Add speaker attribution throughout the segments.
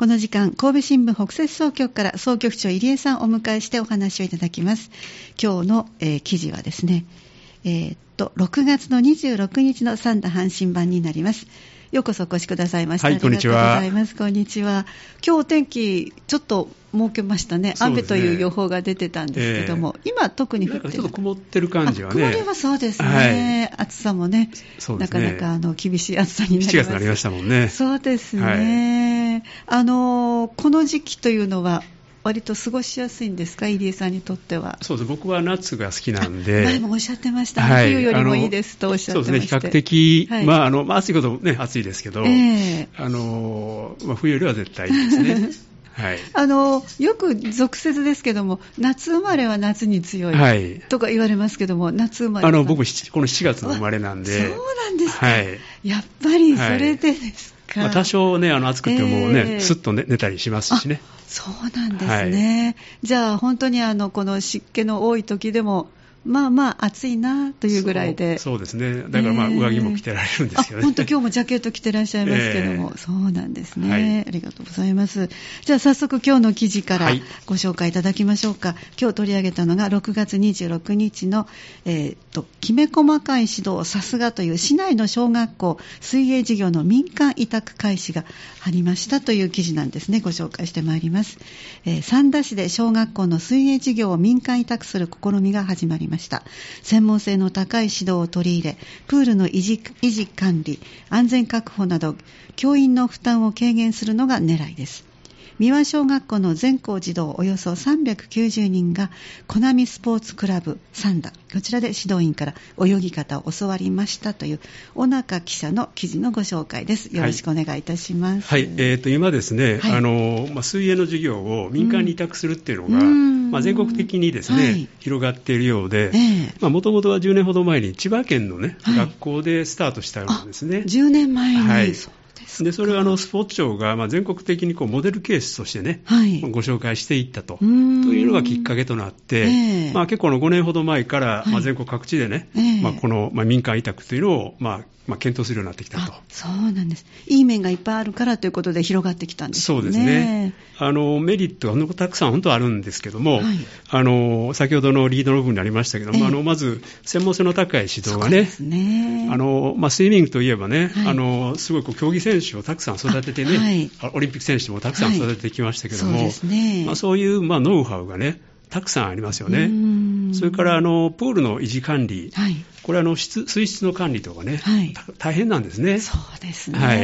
Speaker 1: この時間、神戸新聞北摂総局から総局長入江さんをお迎えしてお話をいただきます。今日の、えー、記事はですね、えー、っと、6月の26日の三田阪神版になります。ようこそお越しくださいました。
Speaker 2: はい、こんにちは。
Speaker 1: ありがとうございます。こんにちは。今日お天気、ちょっと設けましたね。雨という予報が出てたんですけども、えー、今特に降ってる。
Speaker 2: ちょっと曇ってる感じはね。
Speaker 1: 曇りはそうですね。はい、暑さもね、ねなかなかあの厳しい暑さになります。7
Speaker 2: 月になりましたもんね。
Speaker 1: そうですね。はい、あの、この時期というのは、割と過ごしやすいんですか、入江さんにとっては。
Speaker 2: そうです、僕は夏が好きなんで。
Speaker 1: 前もおっしゃってました、はい、冬よりもいいですとおっしゃってましたそうですね、
Speaker 2: 比較的、はい、まあ、あの、まあ、暑いことね、暑いですけど、えー、あの、まあ、冬よりは絶対いいですね。はい、
Speaker 1: あのよく俗説ですけども、夏生まれは夏に強いとか言われますけども、夏生まれ
Speaker 2: あの僕、この7月の生まれなんで、
Speaker 1: そうなんですか、はい、やっぱりそれでですか、
Speaker 2: まあ、多少ね、あの暑くてもね、えー、すっと寝たりしますしね。
Speaker 1: そうなんですね。はい、じゃあ、本当にあのこの湿気の多い時でも、まあまあ暑いなというぐらいで。
Speaker 2: そうですね、だからまあ上着も着てられるんですよね、
Speaker 1: 本当、今日もジャケット着てらっしゃいますけども、えー、そうなんですね、はい、ありがとうございます。じゃあ早速、今日の記事からご紹介いただきましょうか、はい、今日取り上げたのが6月26日の、えー、ときめ細かい指導、さすがという市内の小学校水泳事業の民間委託開始がありましたという記事なんですね、ご紹介してまいります。えー、三田市で小学校の水泳事業を民間委託する試みが始まりました。専門性の高い指導を取り入れプールの維持維持管理安全確保など教員の負担を軽減するのが狙いです。三輪小学校の全校児童およそ390人がコナミスポーツクラブサンダこちらで指導員から泳ぎ方を教わりましたという小中記者の記事のご紹介です。よろしくお願いいたします。
Speaker 2: はい、はい、えー、と今ですね、はい、あのまあ、水泳の授業を民間に委託するっていうのが、まあ、全国的にですね、はい、広がっているようでもともとは10年ほど前に千葉県のね、学校でスタートしたようなんですね。
Speaker 1: 10年前に、はい
Speaker 2: でそれはあのスポーツ庁がまあ全国的にこうモデルケースとしてね、はい、ご紹介していったと。というのがきっかけとなって、えー、まあ、結構の5年ほど前から、まあ、全国各地でね、はい、まあ、この、まあ、民間委託というのを、まあまあ、検討するようになってきたと。
Speaker 1: そうなんです、いい面がいっぱいあるからということで広がってきたんですね。
Speaker 2: そうですね。あのメリットはたくさん本当あるんですけども、はい、あの先ほどのリードの部分にありましたけども、えー、あのまず専門性の高い指導がね、ね。あのまあ、スイミングといえばね、はい、あのすごいこう競技選手をたくさん育ててね、はい、オリンピック選手もたくさん育ててきましたけども、はいそうね。まあ、そういう、まあ、ノウハウがね、たくさんありますよね。それからあのプールの維持管理、はい、これあの水質の管理とかね、はい、大変なんですね。
Speaker 1: そうですね。は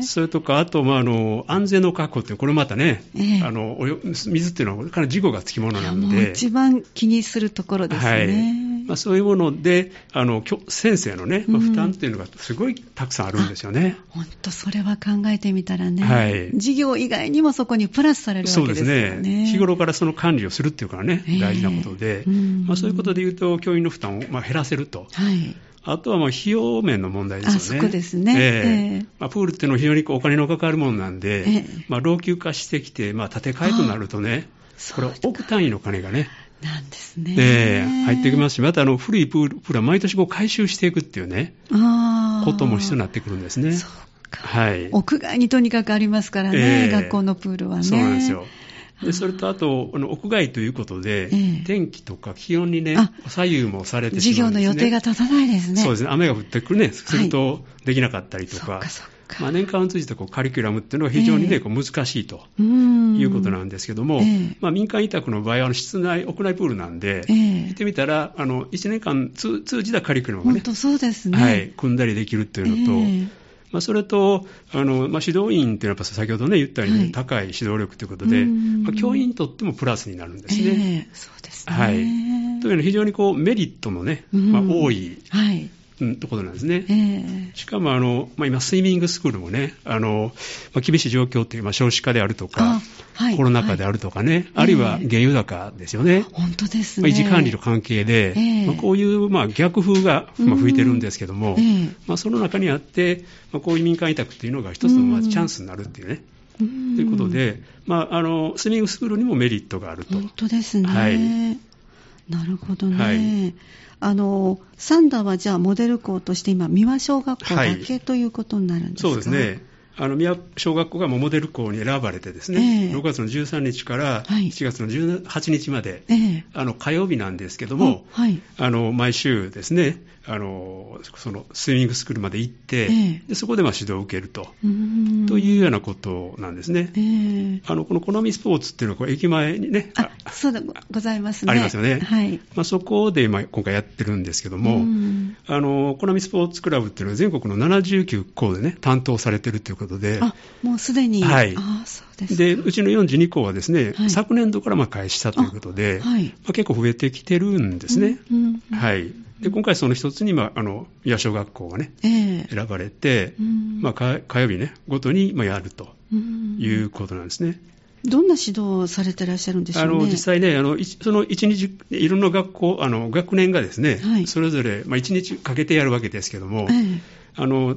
Speaker 1: い。
Speaker 2: それとか、あと、まあ、あの安全の確保って、これまたね、えあの水っていうのは、かなり事故がつきものなんで、
Speaker 1: 一番気にするところですね。はい
Speaker 2: まあ、そういうもので、あの先生のね、まあ、負担っていうのがすごいたくさんあるんですよね。
Speaker 1: 本、当、それは考えてみたらね、はい、授業以外にもそこにプラスされるわけですよね。そうですね。
Speaker 2: 日頃からその管理をするっていうからね、大事なことで、えー、まあ、そういうことで言うと、教員の負担をまあ減らせると。はいあとはまあ費用面の問題ですよね。
Speaker 1: そこですね。え
Speaker 2: ー、まあ、プールっていうのは非常にお金のかかるものなんで、えー、まあ、老朽化してきて、まあ、建て替えとなるとね、これ、億単位の金がね、
Speaker 1: なんですね。
Speaker 2: えー、入ってきますし、またあの古いプールプールは毎年こう回収していくっていうね、ことも必要になってくるんですね。
Speaker 1: はい。屋外にとにかくありますからね、えー、学校のプールはね。
Speaker 2: そうなんですよ。でそれとあと、あの屋外ということで、ええ、天気とか気温にね、左右もされて
Speaker 1: しまうんです、ね、授業の予定が立たないですね。
Speaker 2: そうですね、雨が降ってくるね、するとできなかったりとか、はいまあ、年間を通じてこうカリキュラムっていうのは非常にね、えー、こう難しいということなんですけども、えー、まあ、民間委託の場合は室内、屋内プールなんで、えー、言ってみたら、あの1年間通じたカリキュラムがね、
Speaker 1: そうですね。
Speaker 2: はい、組んだりできるっていうのと、まあ、それとあの、まあ、指導員っていうのは先ほどね言ったように、高い指導力ということで、まあ、教員にとってもプラスになるんですね。
Speaker 1: えー、そうですね。はい、
Speaker 2: というのは非常にこうメリットのね、まあ、多い、はいうん、ところなんですね。えー、しかもあの、まあ、今、スイミングスクールもね、あのまあ、厳しい状況っていう、まあ、少子化であるとか、はい、コロナ禍であるとかね、はい、あるいは原油高ですよね。えー、
Speaker 1: 本当ですね。
Speaker 2: まあ、維持管理の関係で、えー、まあ、こういう、まあ、逆風が、まあ、吹いてるんですけども、まあ、その中にあって、まあ、こういう民間委託っていうのが一つのまあチャンスになるっていうね。ということで、まあ、あのスイミングスクールにもメリットがあると。
Speaker 1: 本当ですね。はい、なるほどね。はいあのサンダーはじゃあモデル校として今、三輪小学校だけ、はい、ということになるんですか？
Speaker 2: そうですね。あの宮小学校がモデル校に選ばれてですね、えー、6月の13日から7月の18日まで、はい、あの火曜日なんですけども、はい、あの毎週ですねあのそのスイミングスクールまで行って、えー、でそこでまあ指導を受けるとというようなことなんですね。えー、あのこのコナミスポーツっていうのはこ駅前にね
Speaker 1: あそうでございますね。
Speaker 2: ありますよね。はい。まあ、そこで今今回やってるんですけども、あのコナミスポーツクラブっていうのは全国の79校でね担当されてるということで、
Speaker 1: あもうすでに、
Speaker 2: はい、あそうですでうちの42校はですね、はい、昨年度からまあ開始したということで、はい。まあ、結構増えてきてるんですね。うんうん、はい。で今回その一つに、まあ、あの野小学校がね、えー、選ばれて、まあ、火曜日ねごとに、まあ、やるということなんですね。
Speaker 1: どんな指導をされてらっしゃるんでしょう、ね、あの
Speaker 2: 実際ね、あのその1日、いろんな学校、あの学年がですね、はい、それぞれ、まあ、1日かけてやるわけですけども、えー、あの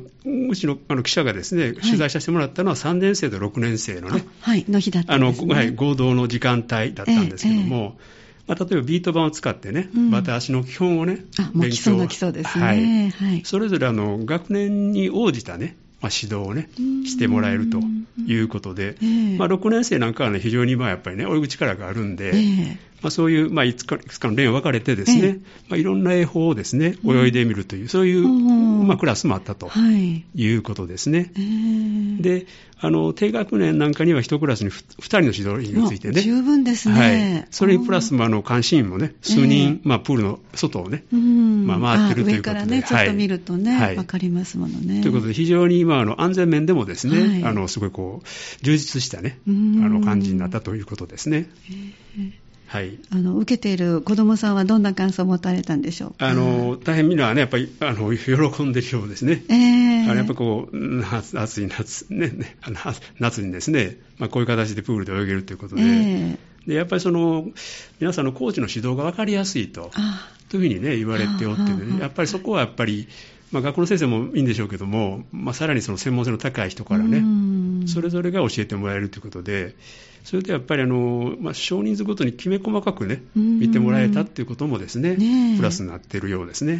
Speaker 2: うちのあの記者がですね、取材させてもらったのは3年生と6年生のね、
Speaker 1: はい、の日だったあの
Speaker 2: はい、合同の時間帯だったんですけども、えーまあ、例えばビート板を使ってね、うん、バタ足の基本をね、
Speaker 1: あもう基礎の基礎ですね、はい。
Speaker 2: はい、それぞれあの学年に応じたね、まあ、指導をね、してもらえるということで、えー、まあ、6年生なんかはね、非常にまあやっぱりね、泳ぐ力があるんで、えーまあ、そういう、まあ、いつかいくつかの例を分かれてですね、ええ、まあ、いろんな絵法をですね、泳いでみるという、そういう、まあ、クラスもあったということですね。はい、で、あの、低学年なんかには一クラスに2人の指導員がついてね。
Speaker 1: 十分ですね。はい。
Speaker 2: それにプラス、まあ、の、監視員もね、数人、まあ、プールの外をね、まあ、回ってるということで。
Speaker 1: 上からね、ちょっと見るとね、はい、分かりますものね。
Speaker 2: ということで、非常に、まあ、あの、安全面でもですね、あの、すごいこう、充実したね、あの、感じになったということですね。
Speaker 1: はい、あの受けている子どもさんはどんな感想を持たれたんでしょう
Speaker 2: あの大変みんなね、やっぱりあの喜んでるようですね、えー、あのやっぱこう夏暑い夏,、ね、ね、夏にですね、まあ、こういう形でプールで泳げるということで。えーでやっぱりその皆さんのコーチの指導が分かりやすいと。というふうに、ね、言われておって、ね、やっぱりそこはやっぱり、まあ、学校の先生もいいんでしょうけども、まあ、さらにその専門性の高い人からね、それぞれが教えてもらえるということで、それでやっぱりあの、まあ、少人数ごとにきめ細かくね、見てもらえたっていうこともですね、ねプラスになっているようですね。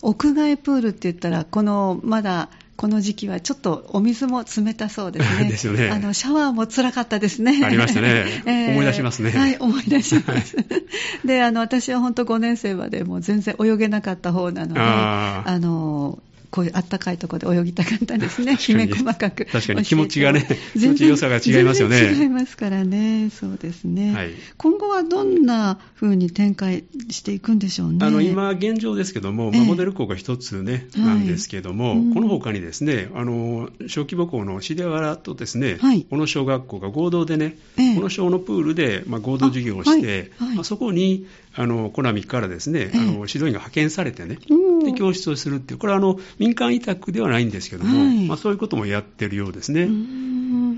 Speaker 1: 屋外プールって言ったら、このまだこの時期はちょっとお水も冷たそうですね。
Speaker 2: ですよね。
Speaker 1: あの、シャワーも辛かったですね。
Speaker 2: ありましたね。えー、思い出しますね。
Speaker 1: はい、思い出します。で、あの、私は本当5年生までもう全然泳げなかった方なので、あの、こういうあったかいところで泳ぎたかったですね、きめ細かく。
Speaker 2: 確かに気持ちがね、気持ち良さが違いますよね。
Speaker 1: 違いますからね、そうですね。はい、今後はどんな風に展開していくんでしょうね。
Speaker 2: あの今、現状ですけども、まあ、モデル校が一つね、えー、なんですけども、はい、この他にですね、あの小規模校の重原とですね、はい、小野小学校が合同でね、えー、小野小のプールで、まあ、合同授業をして、まあ、そこにあのコナミからですね、あの指導員が派遣されてね、で教室をするっていう、これはあの民間委託ではないんですけども、はい、まあ、そういうこともやってるようですね。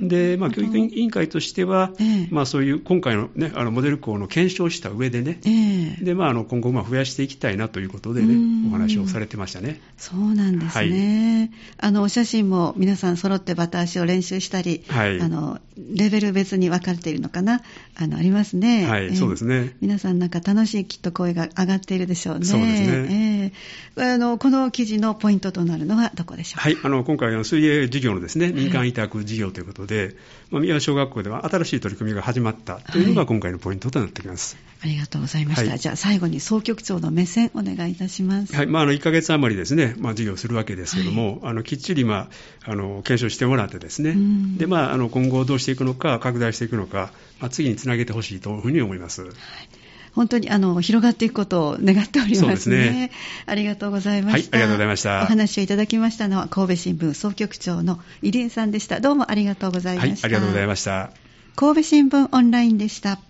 Speaker 2: で、まあ、教育委員会としては、えー、まあ、そういう今回の,、ね、あのモデル校の検証した上でね、えー、でまあ、あの今後まあ増やしていきたいなということでね、お話をされてましたね。
Speaker 1: そうなんですね、はい、あのお写真も皆さん揃ってバタ足を練習したり、はい、あのレベル別に分かれているのかな、あのありますね、
Speaker 2: はい、えー、そうですね。
Speaker 1: 皆さん、なんか楽しいきっと声が上がっているでしょうね。
Speaker 2: そうですね、
Speaker 1: えー、あのこの記事のポイントとなるのはどこでしょうか、
Speaker 2: はい、あの今回の水泳事業のですね民間委託事業ということで、はいまあ、宮小学校では新しい取り組みが始まったというのが今回のポイントとなってきます。
Speaker 1: はい、ありがとうございました。はい、じゃあ最後に総局長の目線お願いいたします。
Speaker 2: はい、まあ、あの1ヶ月余りですね、まあ、授業するわけですけども、はい、あのきっちり、まあ、あの検証してもらってですね、でまあ、あの今後どうしていくのか、拡大していくのか、まあ、次につなげてほしいというふうに思います。はい
Speaker 1: 本当にあの広がっていくことを願っておりますね。ねありがとうございました。
Speaker 2: はい、ありがとうございました。
Speaker 1: お話をいただきましたのは神戸新聞総局長の入江さんでした。どうもありがとうございました。はい、
Speaker 2: ありがとうございました。
Speaker 1: 神戸新聞オンラインでした。